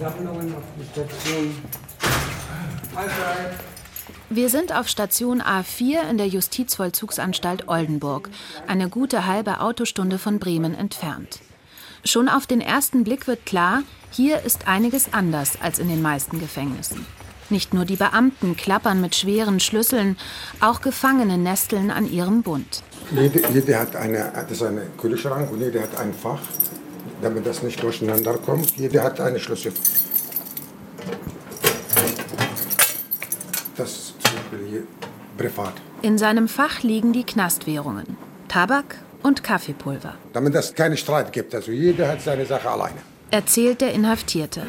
Sammlungen auf die Station. Wir sind auf Station A4 in der Justizvollzugsanstalt Oldenburg, eine gute halbe Autostunde von Bremen entfernt. Schon auf den ersten Blick wird klar, hier ist einiges anders als in den meisten Gefängnissen. Nicht nur die Beamten klappern mit schweren Schlüsseln, auch Gefangene nesteln an ihrem Bund. Jeder, jeder hat eine, das ist ein Kühlschrank und jeder hat ein Fach, damit das nicht durcheinander kommt. Jeder hat einen Schlüssel. Das ist zum Beispiel hier privat. In seinem Fach liegen die Knastwährungen. Tabak und Kaffeepulver. Damit es keinen Streit gibt. Also jeder hat seine Sache alleine. Erzählt der Inhaftierte.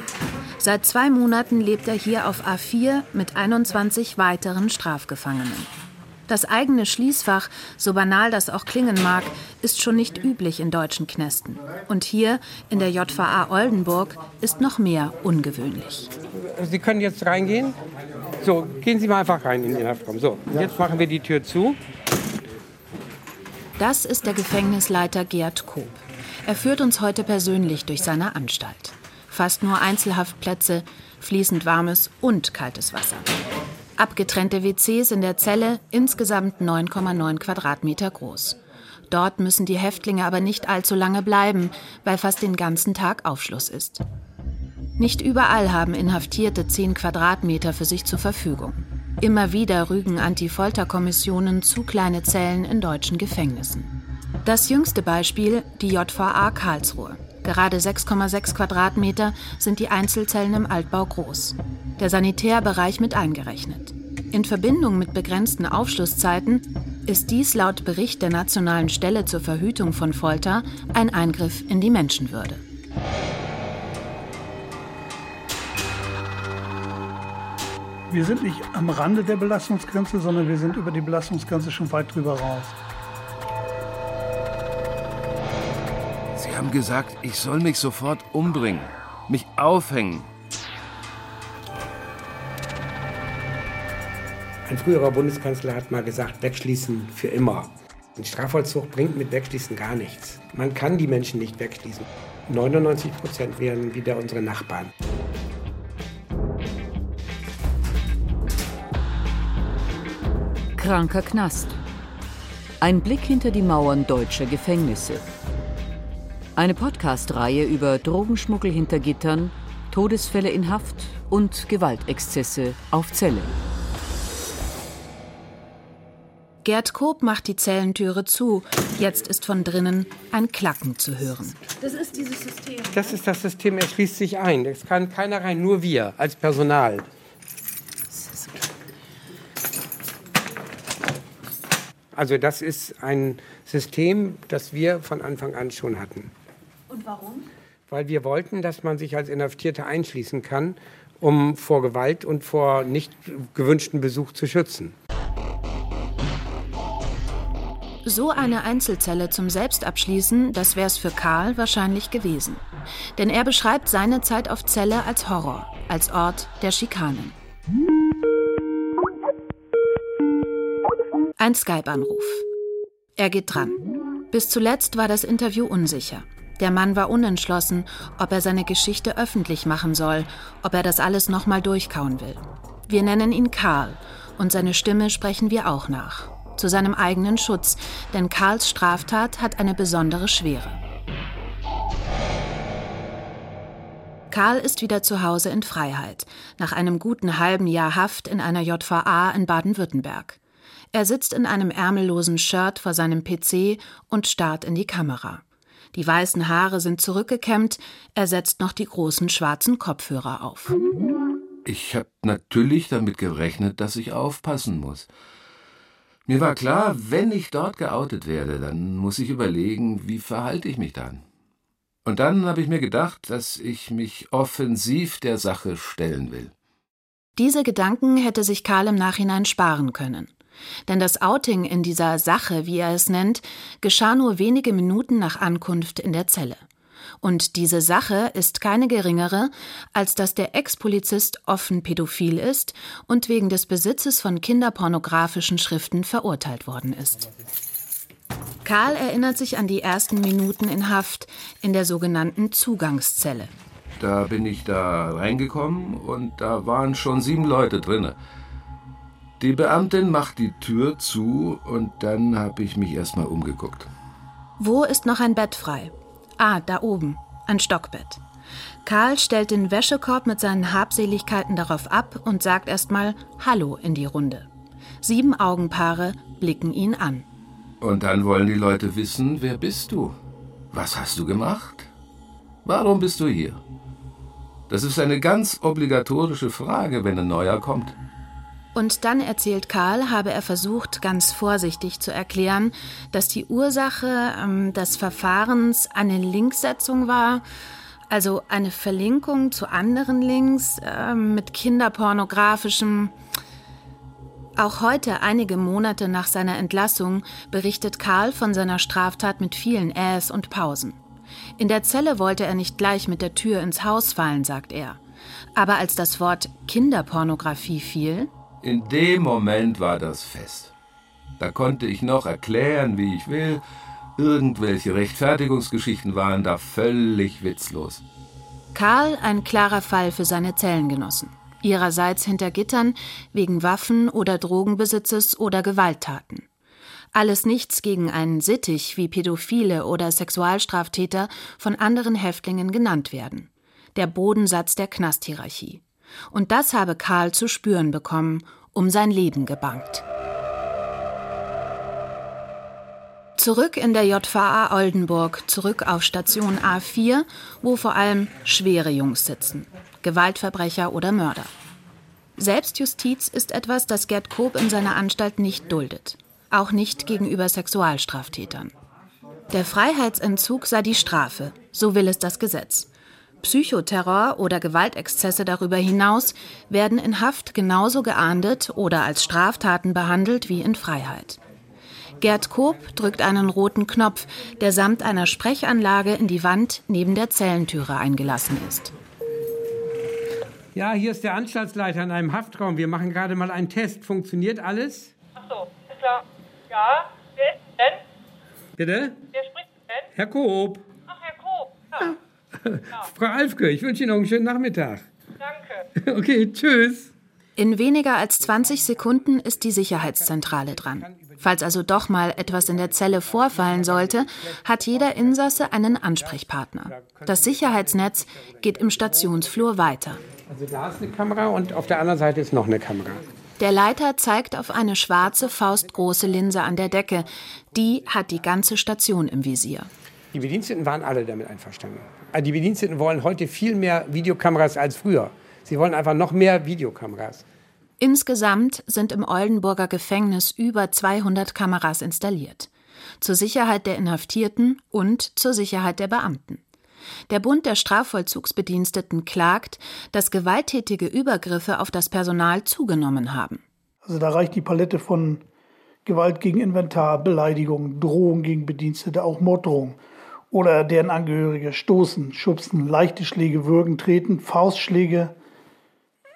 Seit zwei Monaten lebt er hier auf A4 mit 21 weiteren Strafgefangenen. Das eigene Schließfach, so banal das auch klingen mag, ist schon nicht üblich in deutschen Knästen. Und hier in der JVA Oldenburg ist noch mehr ungewöhnlich. Sie können jetzt reingehen. So, gehen Sie mal einfach rein in den Haftraum. So, jetzt machen wir die Tür zu. Das ist der Gefängnisleiter Gerd Koop. Er führt uns heute persönlich durch seine Anstalt. Fast nur Einzelhaftplätze, fließend warmes und kaltes Wasser. Abgetrennte WCs in der Zelle, insgesamt 9,9 Quadratmeter groß. Dort müssen die Häftlinge aber nicht allzu lange bleiben, weil fast den ganzen Tag Aufschluss ist. Nicht überall haben Inhaftierte 10 Quadratmeter für sich zur Verfügung. Immer wieder rügen Anti-Folter-Kommissionen zu kleine Zellen in deutschen Gefängnissen. Das jüngste Beispiel die JVA Karlsruhe. Gerade 6,6 Quadratmeter sind die Einzelzellen im Altbau groß. Der Sanitärbereich mit eingerechnet. In Verbindung mit begrenzten Aufschlusszeiten ist dies laut Bericht der Nationalen Stelle zur Verhütung von Folter ein Eingriff in die Menschenwürde. Wir sind nicht am Rande der Belastungsgrenze, sondern wir sind über die Belastungsgrenze schon weit drüber raus. Sie haben gesagt, ich soll mich sofort umbringen, mich aufhängen. Ein früherer Bundeskanzler hat mal gesagt, wegschließen für immer. Ein Strafvollzug bringt mit Wegschließen gar nichts. Man kann die Menschen nicht wegschließen. 99 Prozent wären wieder unsere Nachbarn. Kranker Knast. Ein Blick hinter die Mauern deutscher Gefängnisse. Eine Podcast-Reihe über Drogenschmuggel hinter Gittern, Todesfälle in Haft und Gewaltexzesse auf Zelle. Gerd Koop macht die Zellentüre zu. Jetzt ist von drinnen ein Klacken zu hören. Das ist dieses System. Das ist das System, er schließt sich ein. Es kann keiner rein, nur wir als Personal. Also das ist ein System, das wir von Anfang an schon hatten. Und warum? Weil wir wollten, dass man sich als Inhaftierter einschließen kann, um vor Gewalt und vor nicht gewünschten Besuch zu schützen. So eine Einzelzelle zum Selbstabschließen, das wär's für Karl wahrscheinlich gewesen. Denn er beschreibt seine Zeit auf Zelle als Horror, als Ort der Schikanen. Ein Skype-Anruf. Er geht dran. Bis zuletzt war das Interview unsicher. Der Mann war unentschlossen, ob er seine Geschichte öffentlich machen soll, ob er das alles nochmal durchkauen will. Wir nennen ihn Karl und seine Stimme sprechen wir auch nach. Zu seinem eigenen Schutz, denn Karls Straftat hat eine besondere Schwere. Karl ist wieder zu Hause in Freiheit, nach einem guten halben Jahr Haft in einer JVA in Baden-Württemberg. Er sitzt in einem ärmellosen Shirt vor seinem PC und starrt in die Kamera. Die weißen Haare sind zurückgekämmt, er setzt noch die großen schwarzen Kopfhörer auf. Ich habe natürlich damit gerechnet, dass ich aufpassen muss. Mir war klar, wenn ich dort geoutet werde, dann muss ich überlegen, wie verhalte ich mich dann. Und dann habe ich mir gedacht, dass ich mich offensiv der Sache stellen will. Diese Gedanken hätte sich Karl im Nachhinein sparen können. Denn das Outing in dieser Sache, wie er es nennt, geschah nur wenige Minuten nach Ankunft in der Zelle. Und diese Sache ist keine geringere, als dass der Ex-Polizist offen pädophil ist und wegen des Besitzes von kinderpornografischen Schriften verurteilt worden ist. Karl erinnert sich an die ersten Minuten in Haft in der sogenannten Zugangszelle. da bin ich da reingekommen und da waren schon sieben Leute drinne. Die Beamtin macht die Tür zu und dann habe ich mich erstmal umgeguckt. Wo ist noch ein Bett frei? Ah, da oben. Ein Stockbett. Karl stellt den Wäschekorb mit seinen Habseligkeiten darauf ab und sagt erstmal Hallo in die Runde. Sieben Augenpaare blicken ihn an. Und dann wollen die Leute wissen, wer bist du? Was hast du gemacht? Warum bist du hier? Das ist eine ganz obligatorische Frage, wenn ein neuer kommt. Und dann erzählt Karl, habe er versucht, ganz vorsichtig zu erklären, dass die Ursache ähm, des Verfahrens eine Linksetzung war, also eine Verlinkung zu anderen Links äh, mit kinderpornografischem. Auch heute, einige Monate nach seiner Entlassung, berichtet Karl von seiner Straftat mit vielen Äs und Pausen. In der Zelle wollte er nicht gleich mit der Tür ins Haus fallen, sagt er. Aber als das Wort Kinderpornografie fiel, in dem Moment war das fest. Da konnte ich noch erklären, wie ich will. Irgendwelche Rechtfertigungsgeschichten waren da völlig witzlos. Karl ein klarer Fall für seine Zellengenossen. Ihrerseits hinter Gittern wegen Waffen- oder Drogenbesitzes oder Gewalttaten. Alles nichts gegen einen Sittich, wie Pädophile oder Sexualstraftäter von anderen Häftlingen genannt werden. Der Bodensatz der Knasthierarchie. Und das habe Karl zu spüren bekommen, um sein Leben gebangt. Zurück in der JVA Oldenburg, zurück auf Station A4, wo vor allem schwere Jungs sitzen. Gewaltverbrecher oder Mörder. Selbstjustiz ist etwas, das Gerd Koop in seiner Anstalt nicht duldet. Auch nicht gegenüber Sexualstraftätern. Der Freiheitsentzug sei die Strafe, so will es das Gesetz. Psychoterror oder Gewaltexzesse darüber hinaus werden in Haft genauso geahndet oder als Straftaten behandelt wie in Freiheit. Gerd Koop drückt einen roten Knopf, der samt einer Sprechanlage in die Wand neben der Zellentüre eingelassen ist. Ja, hier ist der Anstaltsleiter in einem Haftraum. Wir machen gerade mal einen Test. Funktioniert alles? Ach so, ist klar. Ja, wer ist denn? Bitte? Wer spricht denn? Herr Koop. Ach, Herr Koop. Ja. Frau Alfke, ich wünsche Ihnen noch einen schönen Nachmittag. Danke. Okay, tschüss. In weniger als 20 Sekunden ist die Sicherheitszentrale dran. Falls also doch mal etwas in der Zelle vorfallen sollte, hat jeder Insasse einen Ansprechpartner. Das Sicherheitsnetz geht im Stationsflur weiter. Also da ist eine Kamera und auf der anderen Seite ist noch eine Kamera. Der Leiter zeigt auf eine schwarze, faustgroße Linse an der Decke. Die hat die ganze Station im Visier. Die Bediensteten waren alle damit einverstanden. Also die Bediensteten wollen heute viel mehr Videokameras als früher. Sie wollen einfach noch mehr Videokameras. Insgesamt sind im Oldenburger Gefängnis über 200 Kameras installiert. Zur Sicherheit der Inhaftierten und zur Sicherheit der Beamten. Der Bund der Strafvollzugsbediensteten klagt, dass gewalttätige Übergriffe auf das Personal zugenommen haben. Also da reicht die Palette von Gewalt gegen Inventar, Beleidigung, Drohung gegen Bedienstete, auch Morddrohung oder deren Angehörige stoßen, schubsen, leichte Schläge, würgen, treten, Faustschläge,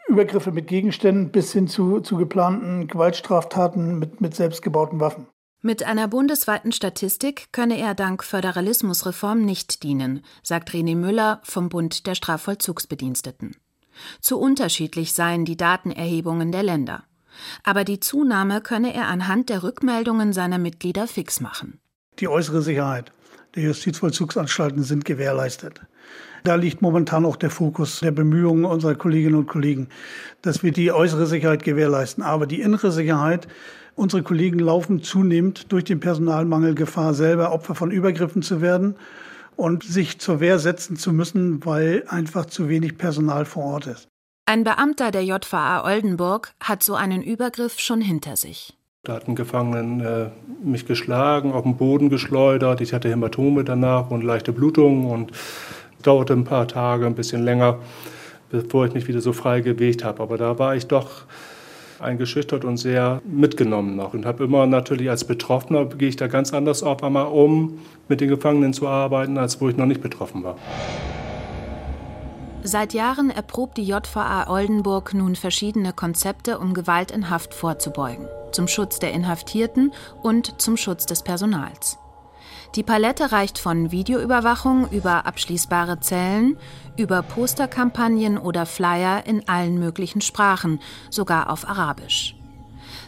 Übergriffe mit Gegenständen bis hin zu, zu geplanten Gewaltstraftaten mit, mit selbstgebauten Waffen. Mit einer bundesweiten Statistik könne er dank Föderalismusreform nicht dienen, sagt René Müller vom Bund der Strafvollzugsbediensteten. Zu unterschiedlich seien die Datenerhebungen der Länder. Aber die Zunahme könne er anhand der Rückmeldungen seiner Mitglieder fix machen. Die äußere Sicherheit der Justizvollzugsanstalten sind gewährleistet. Da liegt momentan auch der Fokus der Bemühungen unserer Kolleginnen und Kollegen, dass wir die äußere Sicherheit gewährleisten. Aber die innere Sicherheit, unsere Kollegen laufen zunehmend durch den Personalmangel Gefahr, selber Opfer von Übergriffen zu werden und sich zur Wehr setzen zu müssen, weil einfach zu wenig Personal vor Ort ist. Ein Beamter der JVA Oldenburg hat so einen Übergriff schon hinter sich. Da hatten Gefangenen äh, mich geschlagen, auf den Boden geschleudert. Ich hatte Hämatome danach und leichte Blutungen und dauerte ein paar Tage, ein bisschen länger, bevor ich mich wieder so frei bewegt habe. Aber da war ich doch eingeschüchtert und sehr mitgenommen noch und habe immer natürlich als Betroffener gehe ich da ganz anders auf einmal um, mit den Gefangenen zu arbeiten, als wo ich noch nicht betroffen war. Seit Jahren erprobt die JVA Oldenburg nun verschiedene Konzepte, um Gewalt in Haft vorzubeugen, zum Schutz der Inhaftierten und zum Schutz des Personals. Die Palette reicht von Videoüberwachung über abschließbare Zellen, über Posterkampagnen oder Flyer in allen möglichen Sprachen, sogar auf Arabisch.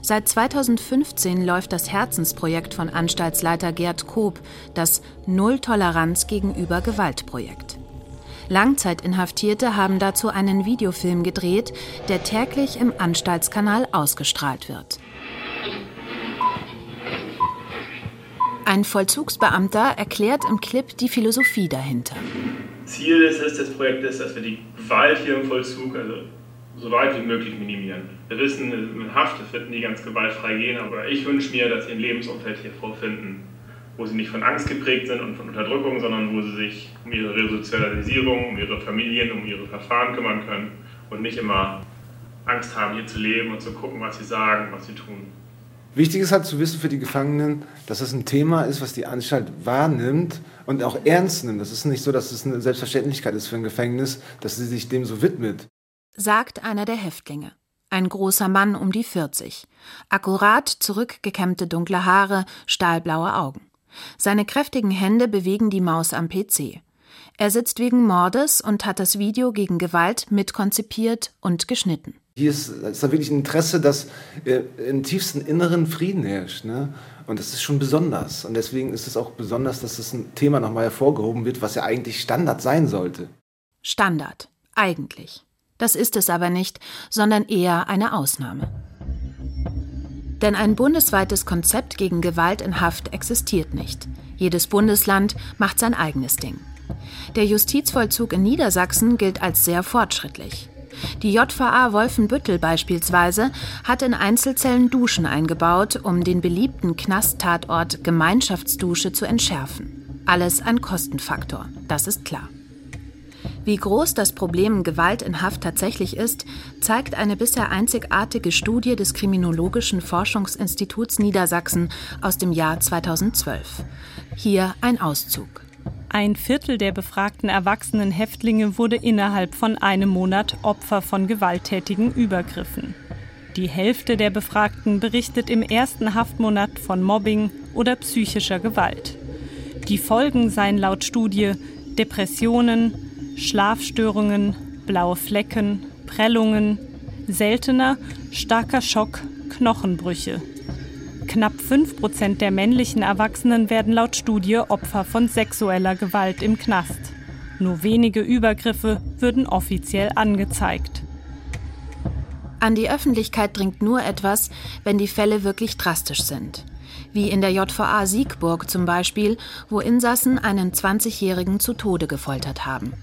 Seit 2015 läuft das Herzensprojekt von Anstaltsleiter Gerd Koop, das Null Toleranz gegenüber Gewaltprojekt. Langzeitinhaftierte haben dazu einen Videofilm gedreht, der täglich im Anstaltskanal ausgestrahlt wird. Ein Vollzugsbeamter erklärt im Clip die Philosophie dahinter. Ziel ist es des Projektes, dass wir die Gewalt hier im Vollzug also so weit wie möglich minimieren. Wir wissen, mit Haft wird nie ganz gewaltfrei gehen, aber ich wünsche mir, dass sie ein Lebensumfeld hier vorfinden, wo sie nicht von Angst geprägt sind und von Unterdrückung, sondern wo sie sich um ihre Resozialisierung, um ihre Familien, um ihre Verfahren kümmern können und nicht immer Angst haben, hier zu leben und zu gucken, was sie sagen, was sie tun. Wichtig ist halt zu wissen für die Gefangenen, dass es ein Thema ist, was die Anstalt wahrnimmt und auch ernst nimmt. Das ist nicht so, dass es eine Selbstverständlichkeit ist für ein Gefängnis, dass sie sich dem so widmet. Sagt einer der Häftlinge. Ein großer Mann um die 40. Akkurat zurückgekämmte dunkle Haare, stahlblaue Augen. Seine kräftigen Hände bewegen die Maus am PC. Er sitzt wegen Mordes und hat das Video gegen Gewalt mitkonzipiert und geschnitten. Hier ist, ist da wirklich ein Interesse, dass äh, im tiefsten Inneren Frieden herrscht. Ne? Und das ist schon besonders. Und deswegen ist es auch besonders, dass das ein Thema nochmal hervorgehoben wird, was ja eigentlich Standard sein sollte. Standard, eigentlich. Das ist es aber nicht, sondern eher eine Ausnahme. Denn ein bundesweites Konzept gegen Gewalt in Haft existiert nicht. Jedes Bundesland macht sein eigenes Ding. Der Justizvollzug in Niedersachsen gilt als sehr fortschrittlich. Die JVA Wolfenbüttel beispielsweise hat in Einzelzellen Duschen eingebaut, um den beliebten Knasttatort Gemeinschaftsdusche zu entschärfen. Alles ein Kostenfaktor, das ist klar. Wie groß das Problem Gewalt in Haft tatsächlich ist, zeigt eine bisher einzigartige Studie des Kriminologischen Forschungsinstituts Niedersachsen aus dem Jahr 2012. Hier ein Auszug. Ein Viertel der befragten erwachsenen Häftlinge wurde innerhalb von einem Monat Opfer von gewalttätigen Übergriffen. Die Hälfte der Befragten berichtet im ersten Haftmonat von Mobbing oder psychischer Gewalt. Die Folgen seien laut Studie Depressionen, Schlafstörungen, blaue Flecken, Prellungen, seltener starker Schock, Knochenbrüche. Knapp 5 Prozent der männlichen Erwachsenen werden laut Studie Opfer von sexueller Gewalt im Knast. Nur wenige Übergriffe würden offiziell angezeigt. An die Öffentlichkeit dringt nur etwas, wenn die Fälle wirklich drastisch sind. Wie in der JVA Siegburg zum Beispiel, wo Insassen einen 20-Jährigen zu Tode gefoltert haben.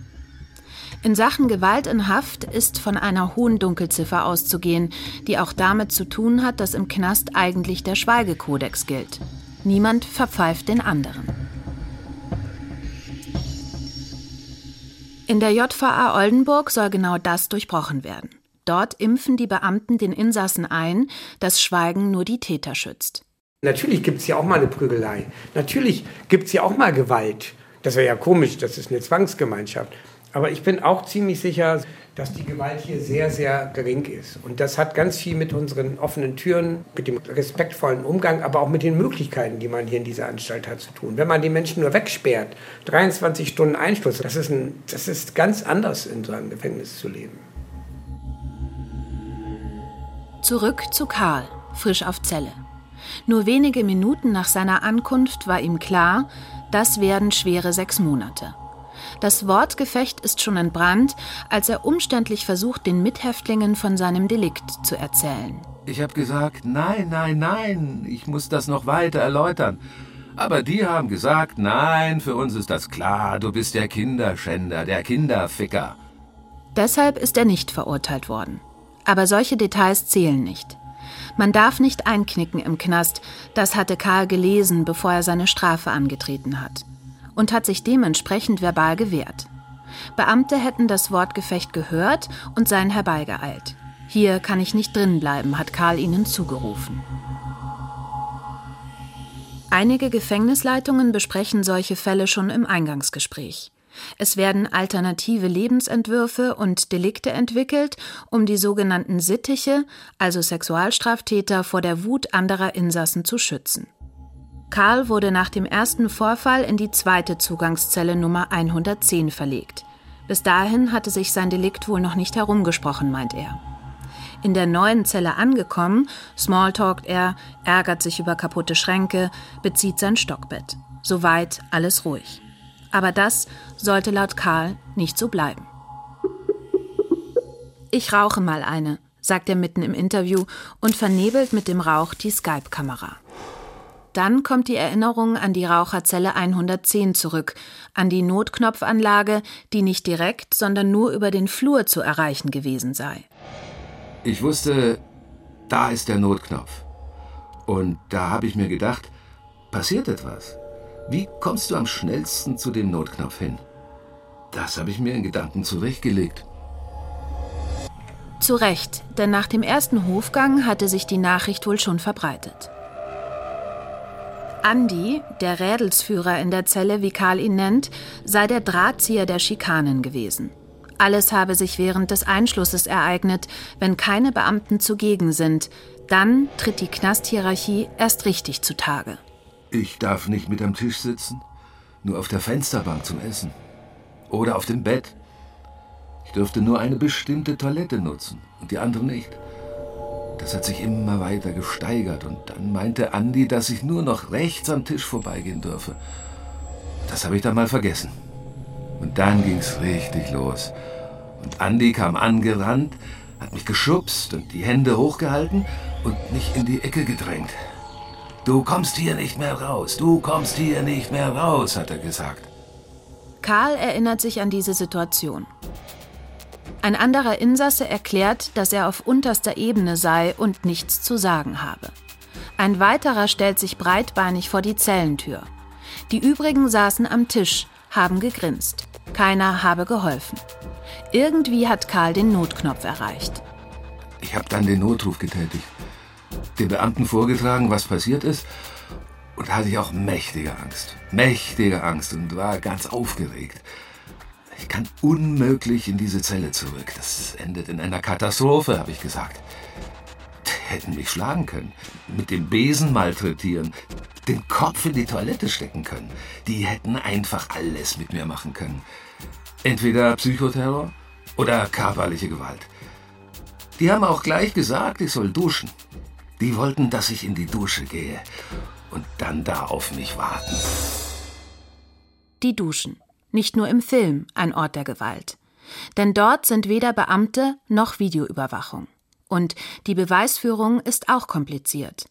In Sachen Gewalt in Haft ist von einer hohen Dunkelziffer auszugehen, die auch damit zu tun hat, dass im Knast eigentlich der Schweigekodex gilt. Niemand verpfeift den anderen. In der JVA Oldenburg soll genau das durchbrochen werden. Dort impfen die Beamten den Insassen ein, dass Schweigen nur die Täter schützt. Natürlich gibt es ja auch mal eine Prügelei. Natürlich gibt es ja auch mal Gewalt. Das wäre ja komisch, das ist eine Zwangsgemeinschaft. Aber ich bin auch ziemlich sicher, dass die Gewalt hier sehr, sehr gering ist. Und das hat ganz viel mit unseren offenen Türen, mit dem respektvollen Umgang, aber auch mit den Möglichkeiten, die man hier in dieser Anstalt hat, zu tun. Wenn man die Menschen nur wegsperrt, 23 Stunden Einschluss, das ist, ein, das ist ganz anders, in so einem Gefängnis zu leben. Zurück zu Karl, frisch auf Zelle. Nur wenige Minuten nach seiner Ankunft war ihm klar, das werden schwere sechs Monate. Das Wortgefecht ist schon entbrannt, als er umständlich versucht, den Mithäftlingen von seinem Delikt zu erzählen. Ich habe gesagt, nein, nein, nein, ich muss das noch weiter erläutern. Aber die haben gesagt, nein, für uns ist das klar, du bist der Kinderschänder, der Kinderficker. Deshalb ist er nicht verurteilt worden. Aber solche Details zählen nicht. Man darf nicht einknicken im Knast, das hatte Karl gelesen, bevor er seine Strafe angetreten hat und hat sich dementsprechend verbal gewehrt. Beamte hätten das Wortgefecht gehört und seien herbeigeeilt. Hier kann ich nicht drin bleiben, hat Karl ihnen zugerufen. Einige Gefängnisleitungen besprechen solche Fälle schon im Eingangsgespräch. Es werden alternative Lebensentwürfe und Delikte entwickelt, um die sogenannten Sittiche, also Sexualstraftäter, vor der Wut anderer Insassen zu schützen. Karl wurde nach dem ersten Vorfall in die zweite Zugangszelle Nummer 110 verlegt. Bis dahin hatte sich sein Delikt wohl noch nicht herumgesprochen, meint er. In der neuen Zelle angekommen, smalltalkt er, ärgert sich über kaputte Schränke, bezieht sein Stockbett. Soweit alles ruhig. Aber das sollte laut Karl nicht so bleiben. Ich rauche mal eine, sagt er mitten im Interview und vernebelt mit dem Rauch die Skype-Kamera. Dann kommt die Erinnerung an die Raucherzelle 110 zurück, an die Notknopfanlage, die nicht direkt, sondern nur über den Flur zu erreichen gewesen sei. Ich wusste, da ist der Notknopf. Und da habe ich mir gedacht, passiert etwas. Wie kommst du am schnellsten zu dem Notknopf hin? Das habe ich mir in Gedanken zurechtgelegt. Zu Recht, denn nach dem ersten Hofgang hatte sich die Nachricht wohl schon verbreitet. Andi, der Rädelsführer in der Zelle, wie Karl ihn nennt, sei der Drahtzieher der Schikanen gewesen. Alles habe sich während des Einschlusses ereignet, wenn keine Beamten zugegen sind. Dann tritt die Knasthierarchie erst richtig zutage. Ich darf nicht mit am Tisch sitzen, nur auf der Fensterbank zum Essen. Oder auf dem Bett. Ich dürfte nur eine bestimmte Toilette nutzen und die andere nicht. Das hat sich immer weiter gesteigert und dann meinte Andi, dass ich nur noch rechts am Tisch vorbeigehen dürfe. Das habe ich dann mal vergessen. Und dann ging's richtig los. Und Andi kam angerannt, hat mich geschubst und die Hände hochgehalten und mich in die Ecke gedrängt. Du kommst hier nicht mehr raus, du kommst hier nicht mehr raus, hat er gesagt. Karl erinnert sich an diese Situation. Ein anderer Insasse erklärt, dass er auf unterster Ebene sei und nichts zu sagen habe. Ein weiterer stellt sich breitbeinig vor die Zellentür. Die übrigen saßen am Tisch, haben gegrinst. Keiner habe geholfen. Irgendwie hat Karl den Notknopf erreicht. Ich habe dann den Notruf getätigt, den Beamten vorgetragen, was passiert ist, und hatte ich auch mächtige Angst. Mächtige Angst und war ganz aufgeregt. Ich kann unmöglich in diese Zelle zurück. Das endet in einer Katastrophe, habe ich gesagt. Die hätten mich schlagen können, mit dem Besen malträtieren, den Kopf in die Toilette stecken können. Die hätten einfach alles mit mir machen können. Entweder Psychoterror oder körperliche Gewalt. Die haben auch gleich gesagt, ich soll duschen. Die wollten, dass ich in die Dusche gehe und dann da auf mich warten. Die Duschen nicht nur im Film ein Ort der Gewalt. Denn dort sind weder Beamte noch Videoüberwachung. Und die Beweisführung ist auch kompliziert.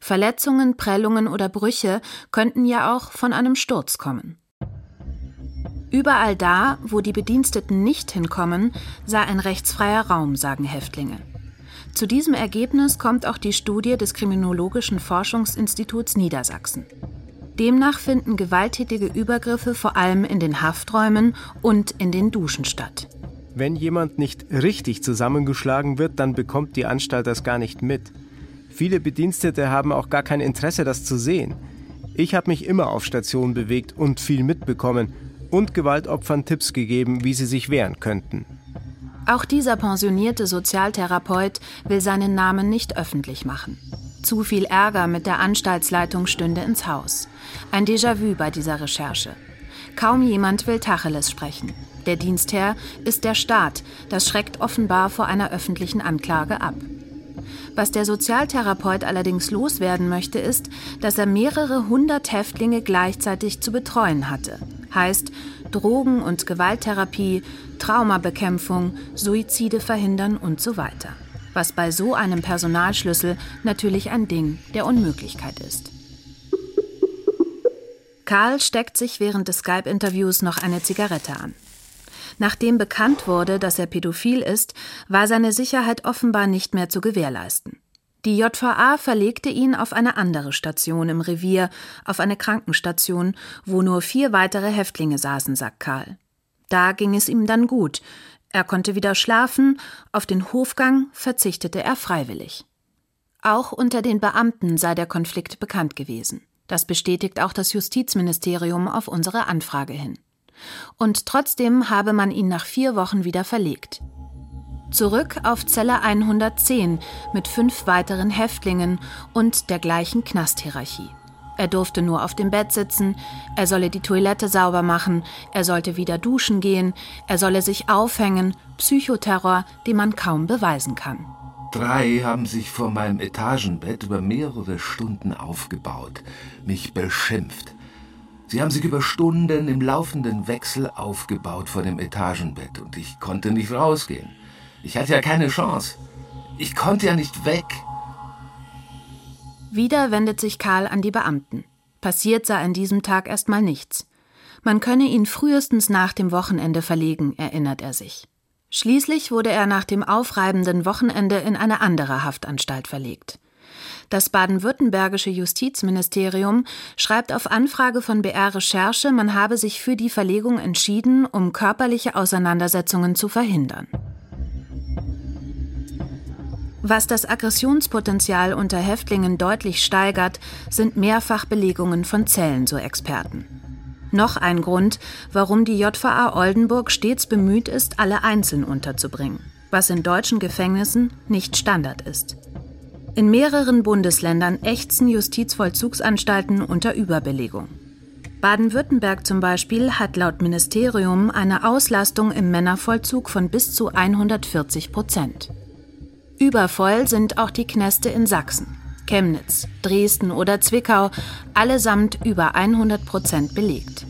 Verletzungen, Prellungen oder Brüche könnten ja auch von einem Sturz kommen. Überall da, wo die Bediensteten nicht hinkommen, sei ein rechtsfreier Raum, sagen Häftlinge. Zu diesem Ergebnis kommt auch die Studie des Kriminologischen Forschungsinstituts Niedersachsen. Demnach finden gewalttätige Übergriffe vor allem in den Hafträumen und in den Duschen statt. Wenn jemand nicht richtig zusammengeschlagen wird, dann bekommt die Anstalt das gar nicht mit. Viele Bedienstete haben auch gar kein Interesse, das zu sehen. Ich habe mich immer auf Station bewegt und viel mitbekommen und Gewaltopfern Tipps gegeben, wie sie sich wehren könnten. Auch dieser pensionierte Sozialtherapeut will seinen Namen nicht öffentlich machen. Zu viel Ärger mit der Anstaltsleitung stünde ins Haus. Ein Déjà-vu bei dieser Recherche. Kaum jemand will Tacheles sprechen. Der Dienstherr ist der Staat. Das schreckt offenbar vor einer öffentlichen Anklage ab. Was der Sozialtherapeut allerdings loswerden möchte, ist, dass er mehrere hundert Häftlinge gleichzeitig zu betreuen hatte. Heißt Drogen- und Gewalttherapie, Traumabekämpfung, Suizide verhindern und so weiter. Was bei so einem Personalschlüssel natürlich ein Ding der Unmöglichkeit ist. Karl steckt sich während des Skype-Interviews noch eine Zigarette an. Nachdem bekannt wurde, dass er pädophil ist, war seine Sicherheit offenbar nicht mehr zu gewährleisten. Die JVA verlegte ihn auf eine andere Station im Revier, auf eine Krankenstation, wo nur vier weitere Häftlinge saßen, sagt Karl. Da ging es ihm dann gut. Er konnte wieder schlafen, auf den Hofgang verzichtete er freiwillig. Auch unter den Beamten sei der Konflikt bekannt gewesen. Das bestätigt auch das Justizministerium auf unsere Anfrage hin. Und trotzdem habe man ihn nach vier Wochen wieder verlegt. Zurück auf Zelle 110 mit fünf weiteren Häftlingen und der gleichen Knasthierarchie. Er durfte nur auf dem Bett sitzen, er solle die Toilette sauber machen, er sollte wieder duschen gehen, er solle sich aufhängen, Psychoterror, den man kaum beweisen kann. Drei haben sich vor meinem Etagenbett über mehrere Stunden aufgebaut, mich beschimpft. Sie haben sich über Stunden im laufenden Wechsel aufgebaut vor dem Etagenbett und ich konnte nicht rausgehen. Ich hatte ja keine Chance. Ich konnte ja nicht weg. Wieder wendet sich Karl an die Beamten. Passiert sei an diesem Tag erstmal nichts. Man könne ihn frühestens nach dem Wochenende verlegen, erinnert er sich. Schließlich wurde er nach dem aufreibenden Wochenende in eine andere Haftanstalt verlegt. Das baden-württembergische Justizministerium schreibt auf Anfrage von BR Recherche, man habe sich für die Verlegung entschieden, um körperliche Auseinandersetzungen zu verhindern. Was das Aggressionspotenzial unter Häftlingen deutlich steigert, sind Mehrfachbelegungen von Zellen, so Experten. Noch ein Grund, warum die JVA Oldenburg stets bemüht ist, alle einzeln unterzubringen, was in deutschen Gefängnissen nicht Standard ist. In mehreren Bundesländern ächzen Justizvollzugsanstalten unter Überbelegung. Baden-Württemberg zum Beispiel hat laut Ministerium eine Auslastung im Männervollzug von bis zu 140 Prozent. Übervoll sind auch die Knäste in Sachsen, Chemnitz, Dresden oder Zwickau, allesamt über 100 Prozent belegt.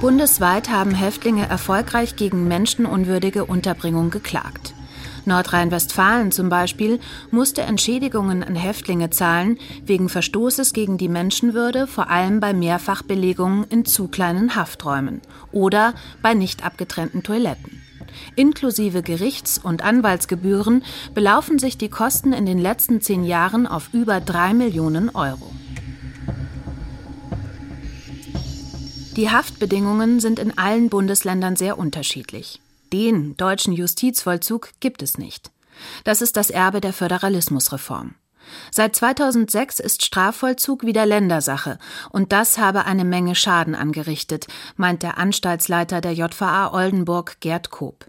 Bundesweit haben Häftlinge erfolgreich gegen menschenunwürdige Unterbringung geklagt. Nordrhein-Westfalen zum Beispiel musste Entschädigungen an Häftlinge zahlen wegen Verstoßes gegen die Menschenwürde, vor allem bei Mehrfachbelegungen in zu kleinen Hafträumen oder bei nicht abgetrennten Toiletten. Inklusive Gerichts- und Anwaltsgebühren belaufen sich die Kosten in den letzten zehn Jahren auf über drei Millionen Euro. Die Haftbedingungen sind in allen Bundesländern sehr unterschiedlich. Den deutschen Justizvollzug gibt es nicht. Das ist das Erbe der Föderalismusreform. Seit 2006 ist Strafvollzug wieder Ländersache und das habe eine Menge Schaden angerichtet, meint der Anstaltsleiter der JVA Oldenburg Gerd Koop.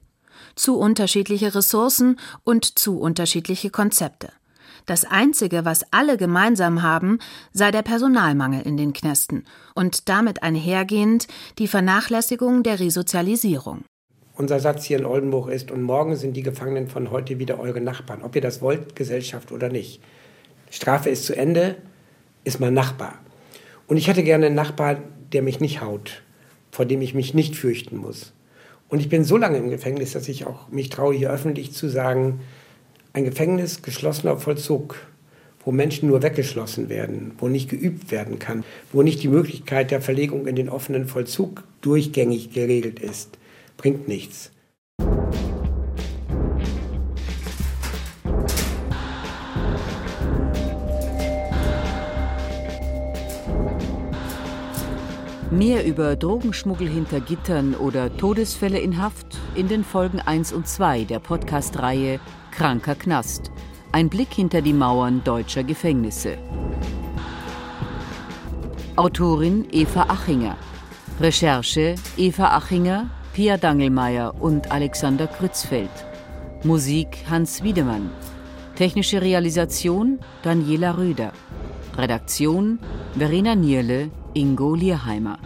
Zu unterschiedliche Ressourcen und zu unterschiedliche Konzepte. Das Einzige, was alle gemeinsam haben, sei der Personalmangel in den Knästen und damit einhergehend die Vernachlässigung der Resozialisierung. Unser Satz hier in Oldenburg ist, und morgen sind die Gefangenen von heute wieder eure Nachbarn, ob ihr das wollt, Gesellschaft oder nicht. Strafe ist zu Ende, ist mein Nachbar. Und ich hätte gerne einen Nachbar, der mich nicht haut, vor dem ich mich nicht fürchten muss. Und ich bin so lange im Gefängnis, dass ich auch mich traue, hier öffentlich zu sagen, ein Gefängnis geschlossener Vollzug, wo Menschen nur weggeschlossen werden, wo nicht geübt werden kann, wo nicht die Möglichkeit der Verlegung in den offenen Vollzug durchgängig geregelt ist, bringt nichts. Mehr über Drogenschmuggel hinter Gittern oder Todesfälle in Haft in den Folgen 1 und 2 der Podcast-Reihe Kranker Knast. Ein Blick hinter die Mauern deutscher Gefängnisse. Autorin Eva Achinger. Recherche Eva Achinger, Pia Dangelmeier und Alexander Krützfeld. Musik Hans Wiedemann. Technische Realisation Daniela Röder. Redaktion Verena Nierle, Ingo Lierheimer.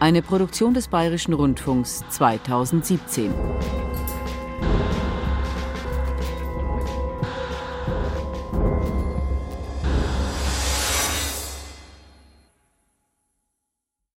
Eine Produktion des Bayerischen Rundfunks 2017.